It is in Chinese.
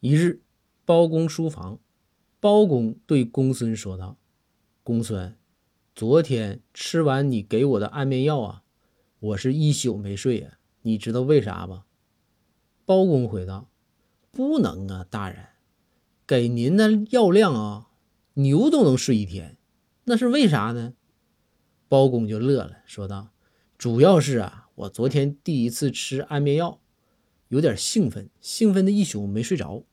一日，包公书房，包公对公孙说道：“公孙，昨天吃完你给我的安眠药啊，我是一宿没睡啊。你知道为啥吧？”包公回道：“不能啊，大人，给您的药量啊，牛都能睡一天，那是为啥呢？”包公就乐了，说道：“主要是啊，我昨天第一次吃安眠药，有点兴奋，兴奋的一宿没睡着。”